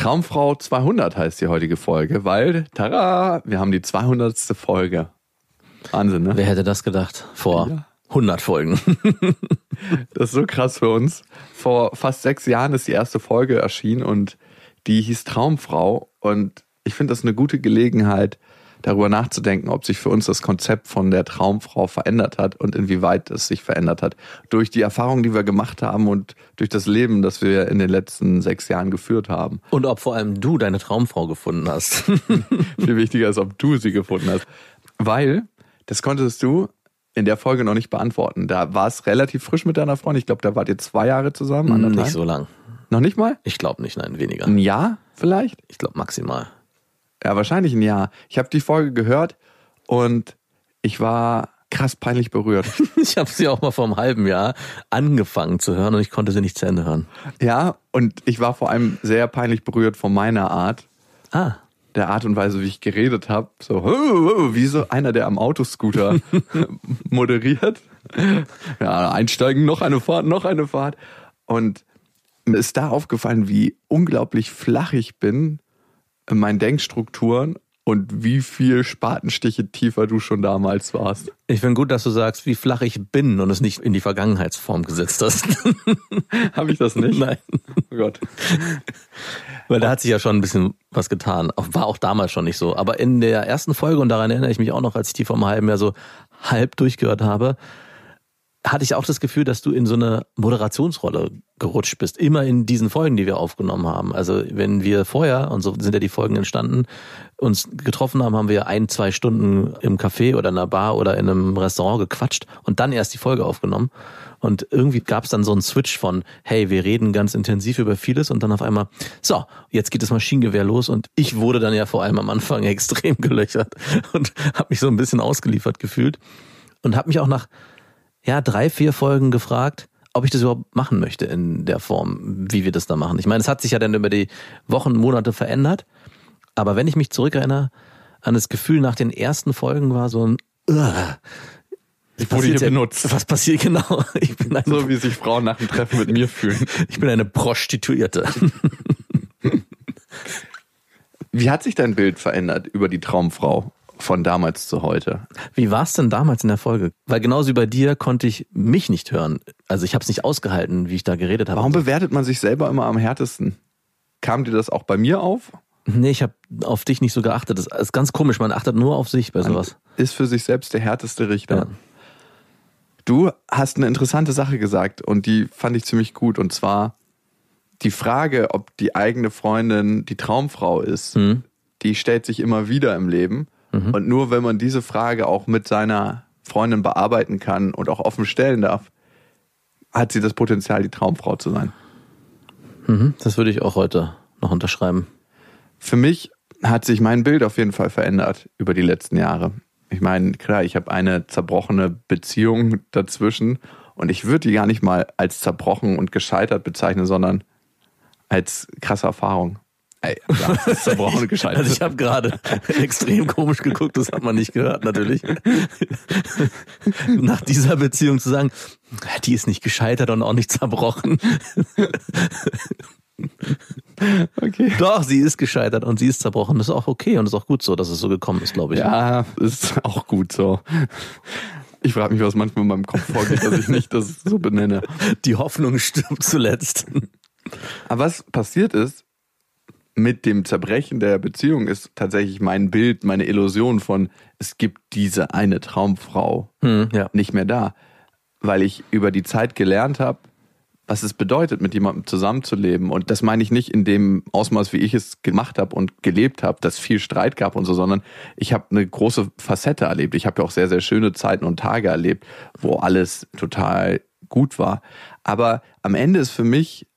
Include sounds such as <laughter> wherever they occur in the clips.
Traumfrau 200 heißt die heutige Folge, weil, tada, wir haben die 200. Folge. Wahnsinn, ne? Wer hätte das gedacht? Vor ja. 100 Folgen. <laughs> das ist so krass für uns. Vor fast sechs Jahren ist die erste Folge erschienen und die hieß Traumfrau. Und ich finde das eine gute Gelegenheit, darüber nachzudenken, ob sich für uns das Konzept von der Traumfrau verändert hat und inwieweit es sich verändert hat. Durch die Erfahrungen, die wir gemacht haben und durch das Leben, das wir in den letzten sechs Jahren geführt haben. Und ob vor allem du deine Traumfrau gefunden hast. <laughs> Viel wichtiger ist, ob du sie gefunden hast. Weil, das konntest du in der Folge noch nicht beantworten. Da war es relativ frisch mit deiner Freundin. Ich glaube, da wart ihr zwei Jahre zusammen. Anderthalb. Nicht so lang. Noch nicht mal? Ich glaube nicht, nein, weniger. Ein Jahr vielleicht? Ich glaube maximal. Ja, wahrscheinlich ein Jahr. Ich habe die Folge gehört und ich war krass peinlich berührt. <laughs> ich habe sie auch mal vor einem halben Jahr angefangen zu hören und ich konnte sie nicht zu Ende hören. Ja, und ich war vor allem sehr peinlich berührt von meiner Art. Ah. Der Art und Weise, wie ich geredet habe. So, wie so einer, der am Autoscooter <laughs> moderiert. Ja, einsteigen, noch eine Fahrt, noch eine Fahrt. Und mir ist da aufgefallen, wie unglaublich flach ich bin in meinen Denkstrukturen und wie viel Spatenstiche tiefer du schon damals warst. Ich finde gut, dass du sagst, wie flach ich bin und es nicht in die Vergangenheitsform gesetzt hast. <laughs> Habe ich das nicht? Nein. Oh Gott. Weil da hat sich ja schon ein bisschen was getan. War auch damals schon nicht so. Aber in der ersten Folge, und daran erinnere ich mich auch noch, als ich die vor einem halben Jahr so halb durchgehört habe, hatte ich auch das Gefühl, dass du in so eine Moderationsrolle gerutscht bist. Immer in diesen Folgen, die wir aufgenommen haben. Also wenn wir vorher, und so sind ja die Folgen entstanden, uns getroffen haben, haben wir ein, zwei Stunden im Café oder in einer Bar oder in einem Restaurant gequatscht und dann erst die Folge aufgenommen. Und irgendwie gab es dann so einen Switch von, hey, wir reden ganz intensiv über vieles und dann auf einmal, so, jetzt geht das Maschinengewehr los und ich wurde dann ja vor allem am Anfang <laughs> extrem gelöchert und habe mich so ein bisschen ausgeliefert gefühlt und habe mich auch nach ja, drei, vier Folgen gefragt, ob ich das überhaupt machen möchte in der Form, wie wir das da machen. Ich meine, es hat sich ja dann über die Wochen, Monate verändert. Aber wenn ich mich zurückerinnere an das Gefühl nach den ersten Folgen war so ein uh, ich wurde hier ja, benutzt. Was passiert <laughs> genau? Ich bin eine, so wie sich Frauen nach dem Treffen mit mir fühlen. <laughs> Ich bin eine Prostituierte. <laughs> Wie hat sich dein Bild verändert über die Traumfrau? Von damals zu heute. Wie war es denn damals in der Folge? Weil genauso wie bei dir konnte ich mich nicht hören. Also ich habe es nicht ausgehalten, wie ich da geredet habe. Warum bewertet man sich selber immer am härtesten? Kam dir das auch bei mir auf? Nee, ich habe auf dich nicht so geachtet. Das ist ganz komisch, man achtet nur auf sich bei sowas. Man ist für sich selbst der härteste Richter. Ja. Du hast eine interessante Sache gesagt und die fand ich ziemlich gut. Und zwar die Frage, ob die eigene Freundin die Traumfrau ist, mhm. die stellt sich immer wieder im Leben. Mhm. Und nur wenn man diese Frage auch mit seiner Freundin bearbeiten kann und auch offen stellen darf, hat sie das Potenzial, die Traumfrau zu sein. Mhm. Das würde ich auch heute noch unterschreiben. Für mich hat sich mein Bild auf jeden Fall verändert über die letzten Jahre. Ich meine, klar, ich habe eine zerbrochene Beziehung dazwischen und ich würde die gar nicht mal als zerbrochen und gescheitert bezeichnen, sondern als krasse Erfahrung. Ey, ja, zerbrochen <laughs> gescheitert. Also ich habe gerade <laughs> extrem komisch geguckt, das hat man nicht gehört natürlich. Nach dieser Beziehung zu sagen, die ist nicht gescheitert und auch nicht zerbrochen. Okay. Doch, sie ist gescheitert und sie ist zerbrochen. Das ist auch okay und ist auch gut so, dass es so gekommen ist, glaube ich. Ja, ist auch gut so. Ich frage mich, was manchmal in meinem Kopf vorgeht, dass ich nicht das so benenne. Die Hoffnung stirbt zuletzt. Aber was passiert ist, mit dem Zerbrechen der Beziehung ist tatsächlich mein Bild, meine Illusion von, es gibt diese eine Traumfrau hm, ja. nicht mehr da. Weil ich über die Zeit gelernt habe, was es bedeutet, mit jemandem zusammenzuleben. Und das meine ich nicht in dem Ausmaß, wie ich es gemacht habe und gelebt habe, dass viel Streit gab und so, sondern ich habe eine große Facette erlebt. Ich habe ja auch sehr, sehr schöne Zeiten und Tage erlebt, wo alles total gut war. Aber am Ende ist für mich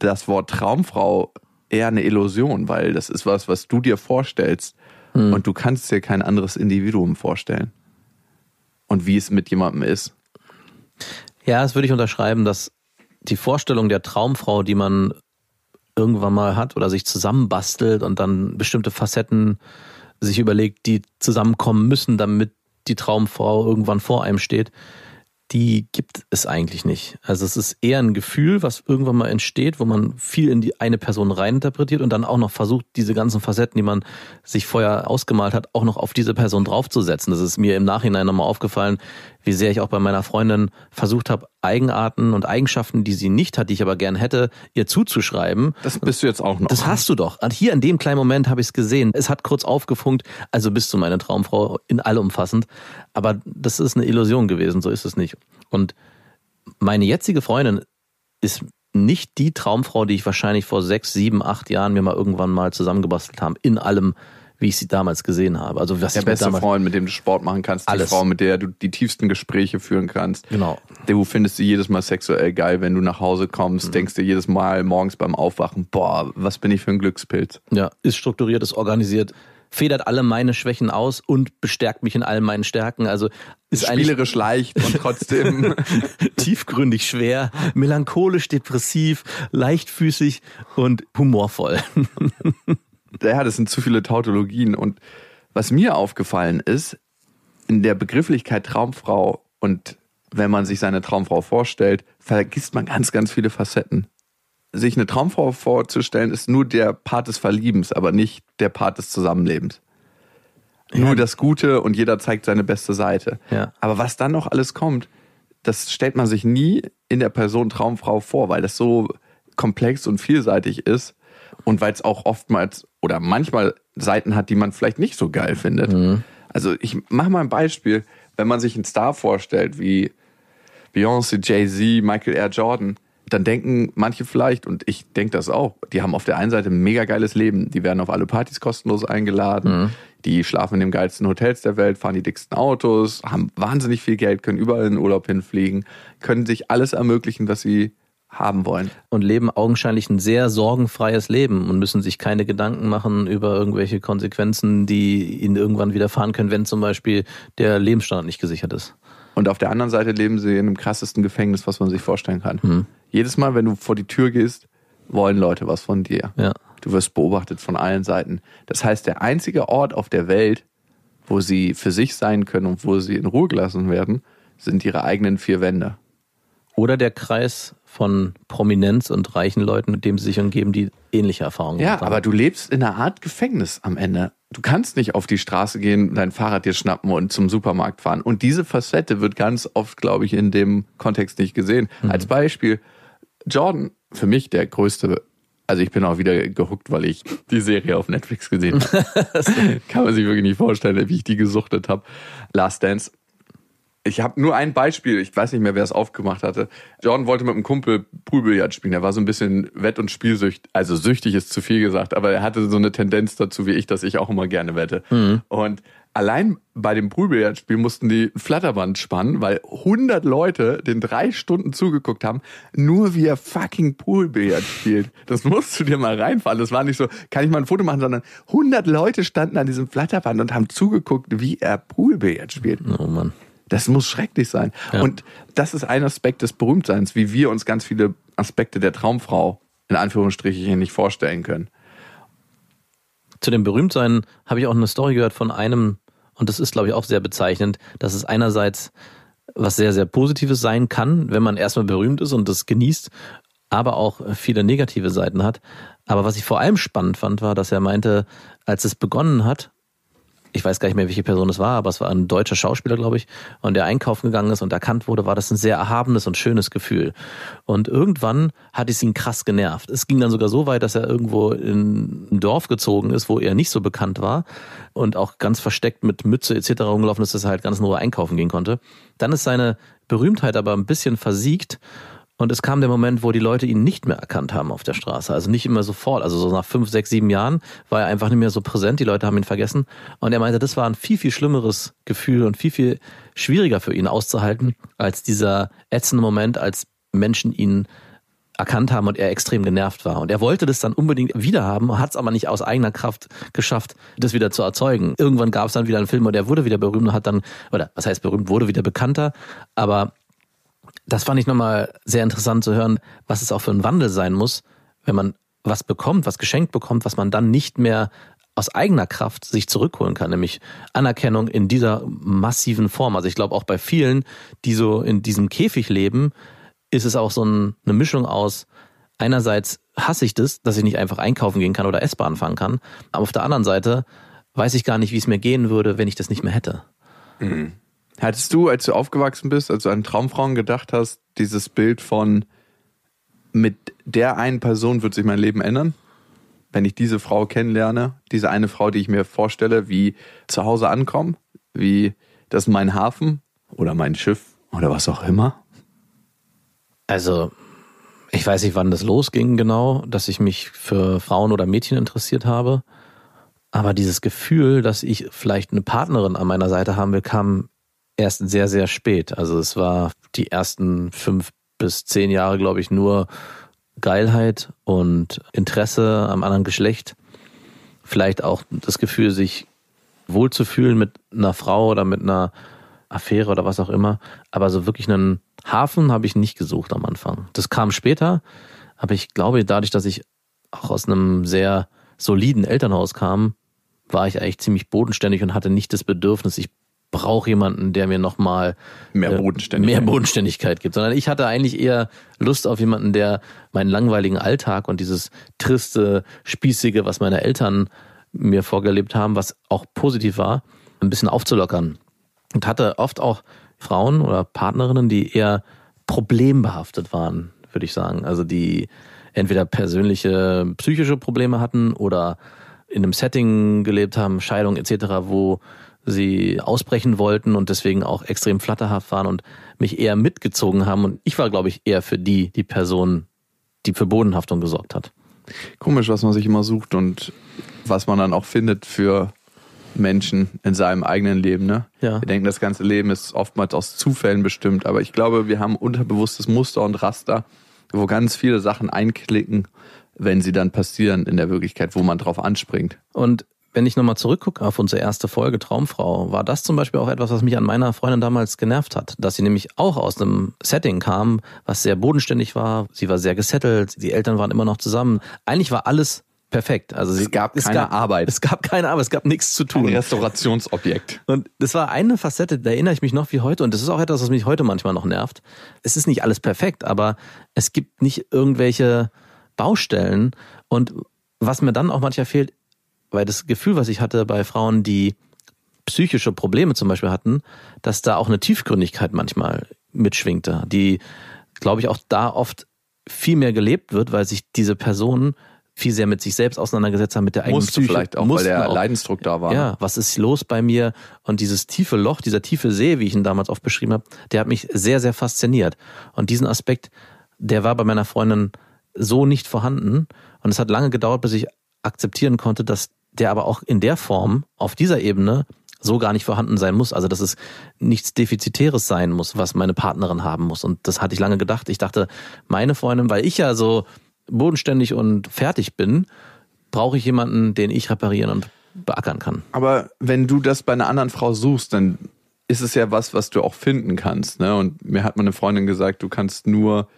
das Wort Traumfrau eher eine Illusion, weil das ist was, was du dir vorstellst hm. und du kannst dir kein anderes Individuum vorstellen. Und wie es mit jemandem ist. Ja, das würde ich unterschreiben, dass die Vorstellung der Traumfrau, die man irgendwann mal hat oder sich zusammenbastelt und dann bestimmte Facetten sich überlegt, die zusammenkommen müssen, damit die Traumfrau irgendwann vor einem steht, die gibt es eigentlich nicht. Also es ist eher ein Gefühl, was irgendwann mal entsteht, wo man viel in die eine Person reininterpretiert und dann auch noch versucht, diese ganzen Facetten, die man sich vorher ausgemalt hat, auch noch auf diese Person draufzusetzen. Das ist mir im Nachhinein nochmal aufgefallen, wie sehr ich auch bei meiner Freundin versucht habe, Eigenarten und Eigenschaften, die sie nicht hat, die ich aber gern hätte, ihr zuzuschreiben. Das bist du jetzt auch noch. Das hast du doch. Und hier in dem kleinen Moment habe ich es gesehen. Es hat kurz aufgefunkt, also bist du meine Traumfrau in allumfassend. Aber das ist eine Illusion gewesen, so ist es nicht. Und meine jetzige Freundin ist nicht die Traumfrau, die ich wahrscheinlich vor sechs, sieben, acht Jahren mir mal irgendwann mal zusammengebastelt haben, in allem, wie ich sie damals gesehen habe. Also was der beste Freund, mit dem du Sport machen kannst, alles. die Frau, mit der du die tiefsten Gespräche führen kannst. Genau. Du findest sie jedes Mal sexuell geil, wenn du nach Hause kommst, mhm. denkst dir jedes Mal morgens beim Aufwachen, boah, was bin ich für ein Glückspilz. Ja, ist strukturiert, ist organisiert federt alle meine Schwächen aus und bestärkt mich in all meinen Stärken. Also ist spielerisch leicht und trotzdem <laughs> tiefgründig schwer, melancholisch depressiv, leichtfüßig und humorvoll. <laughs> ja, das sind zu viele Tautologien. Und was mir aufgefallen ist, in der Begrifflichkeit Traumfrau und wenn man sich seine Traumfrau vorstellt, vergisst man ganz, ganz viele Facetten. Sich eine Traumfrau vorzustellen, ist nur der Part des Verliebens, aber nicht der Part des Zusammenlebens. Ja. Nur das Gute und jeder zeigt seine beste Seite. Ja. Aber was dann noch alles kommt, das stellt man sich nie in der Person Traumfrau vor, weil das so komplex und vielseitig ist und weil es auch oftmals oder manchmal Seiten hat, die man vielleicht nicht so geil findet. Mhm. Also ich mache mal ein Beispiel, wenn man sich einen Star vorstellt wie Beyoncé, Jay-Z, Michael R. Jordan, dann denken manche vielleicht, und ich denke das auch, die haben auf der einen Seite ein mega geiles Leben. Die werden auf alle Partys kostenlos eingeladen, mhm. die schlafen in den geilsten Hotels der Welt, fahren die dicksten Autos, haben wahnsinnig viel Geld, können überall in den Urlaub hinfliegen, können sich alles ermöglichen, was sie haben wollen. Und leben augenscheinlich ein sehr sorgenfreies Leben und müssen sich keine Gedanken machen über irgendwelche Konsequenzen, die ihnen irgendwann widerfahren können, wenn zum Beispiel der Lebensstandard nicht gesichert ist. Und auf der anderen Seite leben sie in dem krassesten Gefängnis, was man sich vorstellen kann. Mhm. Jedes Mal, wenn du vor die Tür gehst, wollen Leute was von dir. Ja. Du wirst beobachtet von allen Seiten. Das heißt, der einzige Ort auf der Welt, wo sie für sich sein können und wo sie in Ruhe gelassen werden, sind ihre eigenen vier Wände. Oder der Kreis von Prominenz und reichen Leuten, mit dem sie sich umgeben, die ähnliche Erfahrungen ja, haben. Ja, aber du lebst in einer Art Gefängnis am Ende. Du kannst nicht auf die Straße gehen, dein Fahrrad dir schnappen und zum Supermarkt fahren. Und diese Facette wird ganz oft, glaube ich, in dem Kontext nicht gesehen. Mhm. Als Beispiel, Jordan, für mich der größte also ich bin auch wieder gehuckt, weil ich die Serie auf Netflix gesehen habe. <laughs> Kann man sich wirklich nicht vorstellen, wie ich die gesuchtet habe. Last Dance ich habe nur ein Beispiel, ich weiß nicht mehr, wer es aufgemacht hatte. Jordan wollte mit einem Kumpel Poolbillard spielen. Er war so ein bisschen wett- und spielsüchtig. Also süchtig ist zu viel gesagt, aber er hatte so eine Tendenz dazu wie ich, dass ich auch immer gerne wette. Mhm. Und allein bei dem Poolbillardspiel mussten die Flatterband spannen, weil 100 Leute den drei Stunden zugeguckt haben, nur wie er fucking Poolbillard spielt. Das musst du dir mal reinfahren. Das war nicht so, kann ich mal ein Foto machen, sondern 100 Leute standen an diesem Flatterband und haben zugeguckt, wie er Poolbillard spielt. Oh Mann. Das muss schrecklich sein. Ja. Und das ist ein Aspekt des Berühmtseins, wie wir uns ganz viele Aspekte der Traumfrau in Anführungsstrichen nicht vorstellen können. Zu dem Berühmtsein habe ich auch eine Story gehört von einem, und das ist, glaube ich, auch sehr bezeichnend, dass es einerseits was sehr, sehr Positives sein kann, wenn man erstmal berühmt ist und das genießt, aber auch viele negative Seiten hat. Aber was ich vor allem spannend fand, war, dass er meinte, als es begonnen hat, ich weiß gar nicht mehr, welche Person es war, aber es war ein deutscher Schauspieler, glaube ich, und der einkaufen gegangen ist und erkannt wurde, war das ein sehr erhabenes und schönes Gefühl. Und irgendwann hat es ihn krass genervt. Es ging dann sogar so weit, dass er irgendwo in ein Dorf gezogen ist, wo er nicht so bekannt war und auch ganz versteckt mit Mütze etc. rumgelaufen ist, dass er halt ganz Ruhe einkaufen gehen konnte. Dann ist seine Berühmtheit aber ein bisschen versiegt und es kam der Moment, wo die Leute ihn nicht mehr erkannt haben auf der Straße. Also nicht immer sofort. Also so nach fünf, sechs, sieben Jahren war er einfach nicht mehr so präsent. Die Leute haben ihn vergessen. Und er meinte, das war ein viel, viel schlimmeres Gefühl und viel, viel schwieriger für ihn auszuhalten, als dieser ätzende Moment, als Menschen ihn erkannt haben und er extrem genervt war. Und er wollte das dann unbedingt wieder haben, hat es aber nicht aus eigener Kraft geschafft, das wieder zu erzeugen. Irgendwann gab es dann wieder einen Film und er wurde wieder berühmt und hat dann, oder was heißt berühmt, wurde wieder bekannter, aber das fand ich nochmal sehr interessant zu hören, was es auch für ein Wandel sein muss, wenn man was bekommt, was geschenkt bekommt, was man dann nicht mehr aus eigener Kraft sich zurückholen kann, nämlich Anerkennung in dieser massiven Form. Also ich glaube auch bei vielen, die so in diesem Käfig leben, ist es auch so ein, eine Mischung aus einerseits hasse ich das, dass ich nicht einfach einkaufen gehen kann oder S-Bahn fahren kann, aber auf der anderen Seite weiß ich gar nicht, wie es mir gehen würde, wenn ich das nicht mehr hätte. Mhm. Hattest du, als du aufgewachsen bist, als du an Traumfrauen gedacht hast, dieses Bild von mit der einen Person wird sich mein Leben ändern? Wenn ich diese Frau kennenlerne, diese eine Frau, die ich mir vorstelle, wie zu Hause ankommen, wie das ist mein Hafen oder mein Schiff oder was auch immer? Also, ich weiß nicht, wann das losging genau, dass ich mich für Frauen oder Mädchen interessiert habe. Aber dieses Gefühl, dass ich vielleicht eine Partnerin an meiner Seite haben will, kam erst sehr, sehr spät. Also es war die ersten fünf bis zehn Jahre, glaube ich, nur Geilheit und Interesse am anderen Geschlecht. Vielleicht auch das Gefühl, sich wohlzufühlen mit einer Frau oder mit einer Affäre oder was auch immer. Aber so wirklich einen Hafen habe ich nicht gesucht am Anfang. Das kam später, aber ich glaube, dadurch, dass ich auch aus einem sehr soliden Elternhaus kam, war ich eigentlich ziemlich bodenständig und hatte nicht das Bedürfnis, ich brauche jemanden, der mir nochmal mehr äh, Bodenständigkeit. mehr Bodenständigkeit gibt, sondern ich hatte eigentlich eher Lust auf jemanden, der meinen langweiligen Alltag und dieses triste, spießige, was meine Eltern mir vorgelebt haben, was auch positiv war, ein bisschen aufzulockern. Und hatte oft auch Frauen oder Partnerinnen, die eher problembehaftet waren, würde ich sagen. Also die entweder persönliche psychische Probleme hatten oder in einem Setting gelebt haben, Scheidung etc., wo sie ausbrechen wollten und deswegen auch extrem flatterhaft waren und mich eher mitgezogen haben. Und ich war, glaube ich, eher für die, die Person, die für Bodenhaftung gesorgt hat. Komisch, was man sich immer sucht und was man dann auch findet für Menschen in seinem eigenen Leben. Ne? Ja. Wir denken, das ganze Leben ist oftmals aus Zufällen bestimmt, aber ich glaube, wir haben unterbewusstes Muster und Raster, wo ganz viele Sachen einklicken, wenn sie dann passieren in der Wirklichkeit, wo man drauf anspringt. Und wenn ich nochmal zurückgucke auf unsere erste Folge Traumfrau, war das zum Beispiel auch etwas, was mich an meiner Freundin damals genervt hat. Dass sie nämlich auch aus einem Setting kam, was sehr bodenständig war. Sie war sehr gesettelt, die Eltern waren immer noch zusammen. Eigentlich war alles perfekt. Also es gab es keine gab, Arbeit. Es gab keine Arbeit, es gab nichts zu tun. Ein Restaurationsobjekt. Und das war eine Facette, da erinnere ich mich noch wie heute. Und das ist auch etwas, was mich heute manchmal noch nervt. Es ist nicht alles perfekt, aber es gibt nicht irgendwelche Baustellen. Und was mir dann auch manchmal fehlt, weil das Gefühl, was ich hatte bei Frauen, die psychische Probleme zum Beispiel hatten, dass da auch eine Tiefgründigkeit manchmal mitschwingte, die, glaube ich, auch da oft viel mehr gelebt wird, weil sich diese Personen viel sehr mit sich selbst auseinandergesetzt haben, mit der eigenen Musste Psyche. vielleicht auch, weil der auch. Leidensdruck da war. Ja, was ist los bei mir? Und dieses tiefe Loch, dieser tiefe See, wie ich ihn damals oft beschrieben habe, der hat mich sehr, sehr fasziniert. Und diesen Aspekt, der war bei meiner Freundin so nicht vorhanden. Und es hat lange gedauert, bis ich akzeptieren konnte, dass der aber auch in der Form, auf dieser Ebene, so gar nicht vorhanden sein muss. Also dass es nichts Defizitäres sein muss, was meine Partnerin haben muss. Und das hatte ich lange gedacht. Ich dachte, meine Freundin, weil ich ja so bodenständig und fertig bin, brauche ich jemanden, den ich reparieren und beackern kann. Aber wenn du das bei einer anderen Frau suchst, dann ist es ja was, was du auch finden kannst. Ne? Und mir hat meine Freundin gesagt, du kannst nur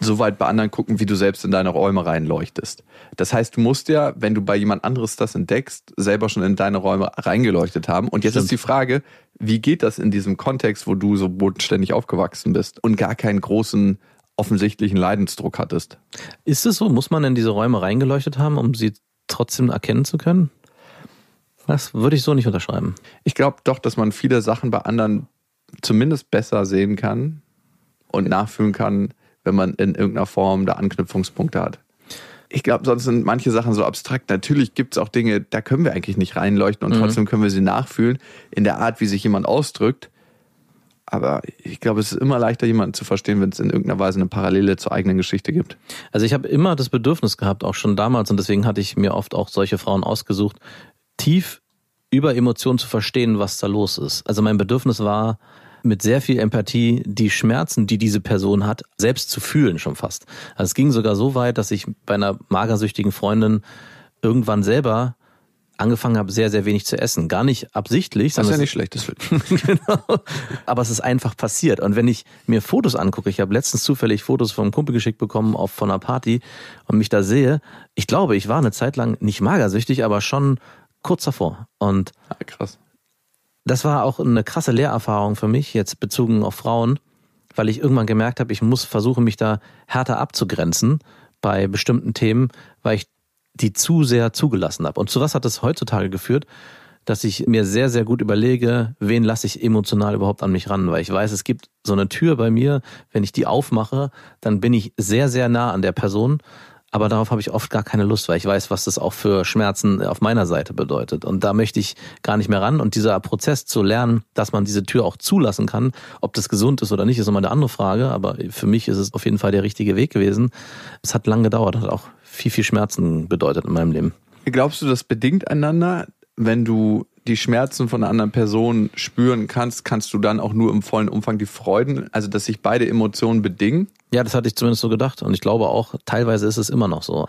so weit bei anderen gucken, wie du selbst in deine Räume reinleuchtest. Das heißt, du musst ja, wenn du bei jemand anderes das entdeckst, selber schon in deine Räume reingeleuchtet haben. Und jetzt Stimmt. ist die Frage, wie geht das in diesem Kontext, wo du so bodenständig aufgewachsen bist und gar keinen großen offensichtlichen Leidensdruck hattest. Ist es so? Muss man in diese Räume reingeleuchtet haben, um sie trotzdem erkennen zu können? Das würde ich so nicht unterschreiben. Ich glaube doch, dass man viele Sachen bei anderen zumindest besser sehen kann und nachfühlen kann, wenn man in irgendeiner Form da Anknüpfungspunkte hat. Ich glaube, sonst sind manche Sachen so abstrakt. Natürlich gibt es auch Dinge, da können wir eigentlich nicht reinleuchten und mhm. trotzdem können wir sie nachfühlen in der Art, wie sich jemand ausdrückt. Aber ich glaube, es ist immer leichter, jemanden zu verstehen, wenn es in irgendeiner Weise eine Parallele zur eigenen Geschichte gibt. Also ich habe immer das Bedürfnis gehabt, auch schon damals, und deswegen hatte ich mir oft auch solche Frauen ausgesucht, tief über Emotionen zu verstehen, was da los ist. Also mein Bedürfnis war, mit sehr viel Empathie die Schmerzen, die diese Person hat, selbst zu fühlen schon fast. Also es ging sogar so weit, dass ich bei einer magersüchtigen Freundin irgendwann selber angefangen habe, sehr, sehr wenig zu essen. Gar nicht absichtlich. Das ist ja nicht schlecht, das <laughs> genau. Aber es ist einfach passiert. Und wenn ich mir Fotos angucke, ich habe letztens zufällig Fotos vom Kumpel geschickt bekommen auf, von einer Party und mich da sehe, ich glaube, ich war eine Zeit lang nicht magersüchtig, aber schon kurz davor. Und ah, krass. Das war auch eine krasse Lehrerfahrung für mich, jetzt bezogen auf Frauen, weil ich irgendwann gemerkt habe, ich muss versuchen, mich da härter abzugrenzen bei bestimmten Themen, weil ich die zu sehr zugelassen habe. Und zu was hat das heutzutage geführt? Dass ich mir sehr, sehr gut überlege, wen lasse ich emotional überhaupt an mich ran, weil ich weiß, es gibt so eine Tür bei mir, wenn ich die aufmache, dann bin ich sehr, sehr nah an der Person, aber darauf habe ich oft gar keine Lust, weil ich weiß, was das auch für Schmerzen auf meiner Seite bedeutet. Und da möchte ich gar nicht mehr ran. Und dieser Prozess zu lernen, dass man diese Tür auch zulassen kann, ob das gesund ist oder nicht, ist immer eine andere Frage. Aber für mich ist es auf jeden Fall der richtige Weg gewesen. Es hat lange gedauert, hat auch viel, viel Schmerzen bedeutet in meinem Leben. Glaubst du, das bedingt einander, wenn du die Schmerzen von einer anderen Person spüren kannst, kannst du dann auch nur im vollen Umfang die Freuden, also dass sich beide Emotionen bedingen? Ja, das hatte ich zumindest so gedacht und ich glaube auch, teilweise ist es immer noch so.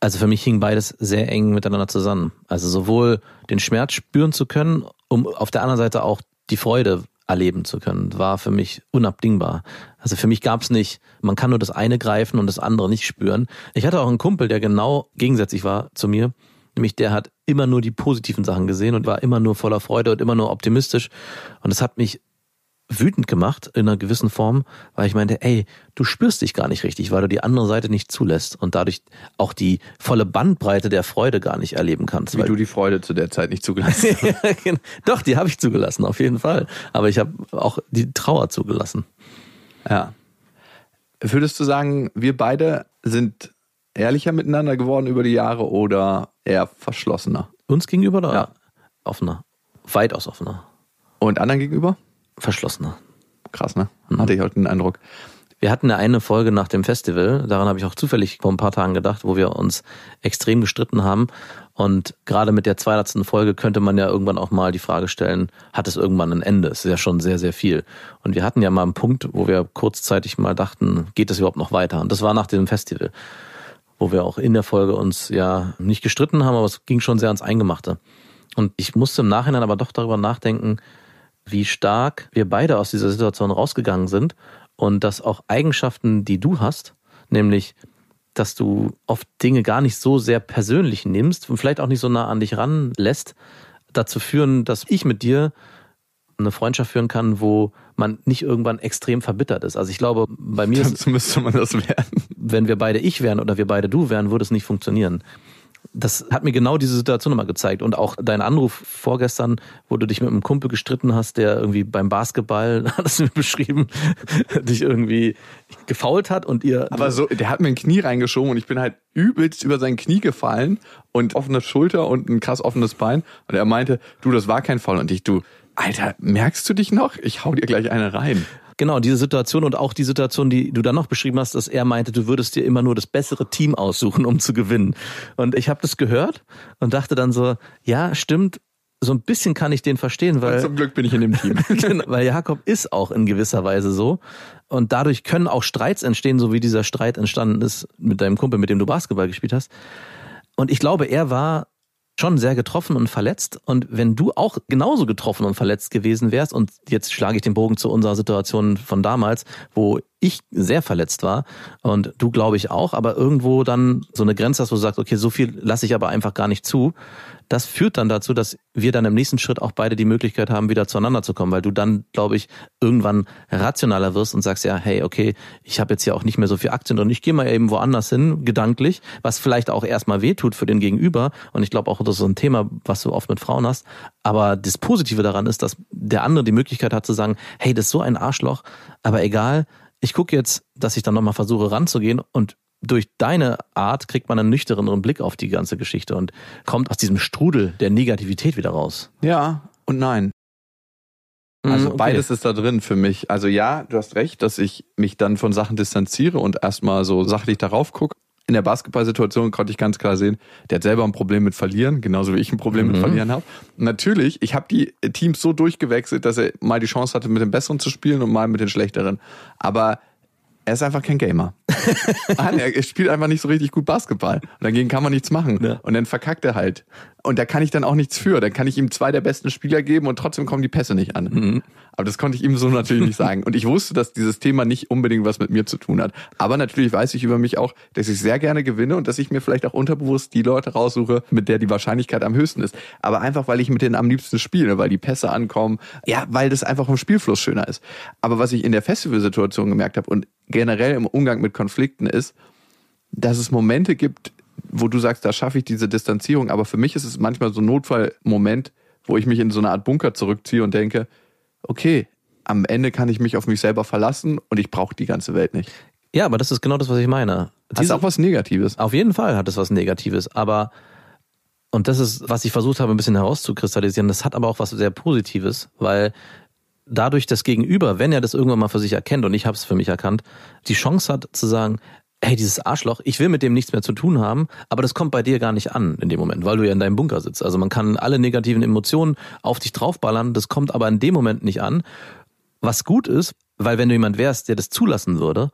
Also für mich hing beides sehr eng miteinander zusammen. Also sowohl den Schmerz spüren zu können, um auf der anderen Seite auch die Freude erleben zu können, war für mich unabdingbar. Also für mich gab es nicht, man kann nur das eine greifen und das andere nicht spüren. Ich hatte auch einen Kumpel, der genau gegensätzlich war zu mir. Nämlich der hat immer nur die positiven Sachen gesehen und war immer nur voller Freude und immer nur optimistisch. Und es hat mich wütend gemacht in einer gewissen Form, weil ich meinte, ey, du spürst dich gar nicht richtig, weil du die andere Seite nicht zulässt und dadurch auch die volle Bandbreite der Freude gar nicht erleben kannst. Wie du die Freude zu der Zeit nicht zugelassen hast. <laughs> Doch, die habe ich zugelassen, auf jeden Fall. Aber ich habe auch die Trauer zugelassen. Ja. Würdest du sagen, wir beide sind ehrlicher miteinander geworden über die Jahre oder eher verschlossener? Uns gegenüber oder ja. offener? Weitaus offener. Und anderen gegenüber? Verschlossener. Krass, ne? Mhm. Hatte ich heute den Eindruck. Wir hatten eine Folge nach dem Festival, daran habe ich auch zufällig vor ein paar Tagen gedacht, wo wir uns extrem gestritten haben. Und gerade mit der 200. Folge könnte man ja irgendwann auch mal die Frage stellen, hat es irgendwann ein Ende? Es ist ja schon sehr, sehr viel. Und wir hatten ja mal einen Punkt, wo wir kurzzeitig mal dachten, geht es überhaupt noch weiter? Und das war nach dem Festival wo wir auch in der Folge uns ja nicht gestritten haben, aber es ging schon sehr ans Eingemachte. Und ich musste im Nachhinein aber doch darüber nachdenken, wie stark wir beide aus dieser Situation rausgegangen sind und dass auch Eigenschaften, die du hast, nämlich, dass du oft Dinge gar nicht so sehr persönlich nimmst und vielleicht auch nicht so nah an dich ranlässt, dazu führen, dass ich mit dir eine Freundschaft führen kann, wo man nicht irgendwann extrem verbittert ist. Also ich glaube, bei mir ist, müsste man das werden. Wenn wir beide ich wären oder wir beide du wären, würde es nicht funktionieren. Das hat mir genau diese Situation nochmal gezeigt. Und auch dein Anruf vorgestern, wo du dich mit einem Kumpel gestritten hast, der irgendwie beim Basketball, <laughs> hat es mir beschrieben, <laughs> dich irgendwie gefault hat und ihr. Aber so, der hat mir ein Knie reingeschoben und ich bin halt übelst über sein Knie gefallen und offene Schulter und ein krass offenes Bein. Und er meinte, du, das war kein Foul. Und ich, du, Alter, merkst du dich noch? Ich hau dir gleich eine rein. Genau, diese Situation und auch die Situation, die du dann noch beschrieben hast, dass er meinte, du würdest dir immer nur das bessere Team aussuchen, um zu gewinnen. Und ich habe das gehört und dachte dann so, ja, stimmt, so ein bisschen kann ich den verstehen, weil. Und zum Glück bin ich in dem Team. <laughs> Genau, weil Jakob ist auch in gewisser Weise so. Und dadurch können auch Streits entstehen, so wie dieser Streit entstanden ist mit deinem Kumpel, mit dem du Basketball gespielt hast. Und ich glaube, er war schon sehr getroffen und verletzt. Und wenn du auch genauso getroffen und verletzt gewesen wärst, und jetzt schlage ich den Bogen zu unserer Situation von damals, wo ich sehr verletzt war und du glaube ich auch, aber irgendwo dann so eine Grenze hast, wo du sagst, okay, so viel lasse ich aber einfach gar nicht zu, das führt dann dazu, dass wir dann im nächsten Schritt auch beide die Möglichkeit haben, wieder zueinander zu kommen, weil du dann, glaube ich, irgendwann rationaler wirst und sagst, ja, hey, okay, ich habe jetzt hier auch nicht mehr so viel Aktien und ich gehe mal eben woanders hin, gedanklich, was vielleicht auch erstmal wehtut für den Gegenüber. Und ich glaube auch, das ist ein Thema, was du oft mit Frauen hast. Aber das Positive daran ist, dass der andere die Möglichkeit hat zu sagen, hey, das ist so ein Arschloch, aber egal, ich gucke jetzt, dass ich dann nochmal versuche ranzugehen und durch deine Art kriegt man einen nüchterneren Blick auf die ganze Geschichte und kommt aus diesem Strudel der Negativität wieder raus. Ja und nein. Mhm, also okay. beides ist da drin für mich. Also ja, du hast recht, dass ich mich dann von Sachen distanziere und erstmal so sachlich darauf gucke. in der Basketballsituation konnte ich ganz klar sehen, der hat selber ein Problem mit Verlieren, genauso wie ich ein Problem mhm. mit Verlieren habe. Natürlich, ich habe die Teams so durchgewechselt, dass er mal die Chance hatte, mit den Besseren zu spielen und mal mit den Schlechteren. Aber er ist einfach kein Gamer. <laughs> er spielt einfach nicht so richtig gut Basketball. Und dagegen kann man nichts machen. Ja. Und dann verkackt er halt. Und da kann ich dann auch nichts für. Dann kann ich ihm zwei der besten Spieler geben und trotzdem kommen die Pässe nicht an. Mhm. Aber das konnte ich ihm so natürlich nicht sagen. Und ich wusste, dass dieses Thema nicht unbedingt was mit mir zu tun hat. Aber natürlich weiß ich über mich auch, dass ich sehr gerne gewinne und dass ich mir vielleicht auch unterbewusst die Leute raussuche, mit der die Wahrscheinlichkeit am höchsten ist. Aber einfach, weil ich mit denen am liebsten spiele, weil die Pässe ankommen. Ja, weil das einfach im Spielfluss schöner ist. Aber was ich in der Festivalsituation gemerkt habe und generell im Umgang mit Konflikten ist, dass es Momente gibt, wo du sagst, da schaffe ich diese Distanzierung. Aber für mich ist es manchmal so ein Notfallmoment, wo ich mich in so eine Art Bunker zurückziehe und denke, okay, am Ende kann ich mich auf mich selber verlassen und ich brauche die ganze Welt nicht. Ja, aber das ist genau das, was ich meine. Das ist auch was Negatives. Auf jeden Fall hat es was Negatives, aber und das ist, was ich versucht habe, ein bisschen herauszukristallisieren, das hat aber auch was sehr Positives, weil dadurch das Gegenüber, wenn er das irgendwann mal für sich erkennt, und ich habe es für mich erkannt, die Chance hat zu sagen, hey, dieses Arschloch, ich will mit dem nichts mehr zu tun haben, aber das kommt bei dir gar nicht an in dem Moment, weil du ja in deinem Bunker sitzt. Also man kann alle negativen Emotionen auf dich draufballern, das kommt aber in dem Moment nicht an. Was gut ist, weil wenn du jemand wärst, der das zulassen würde,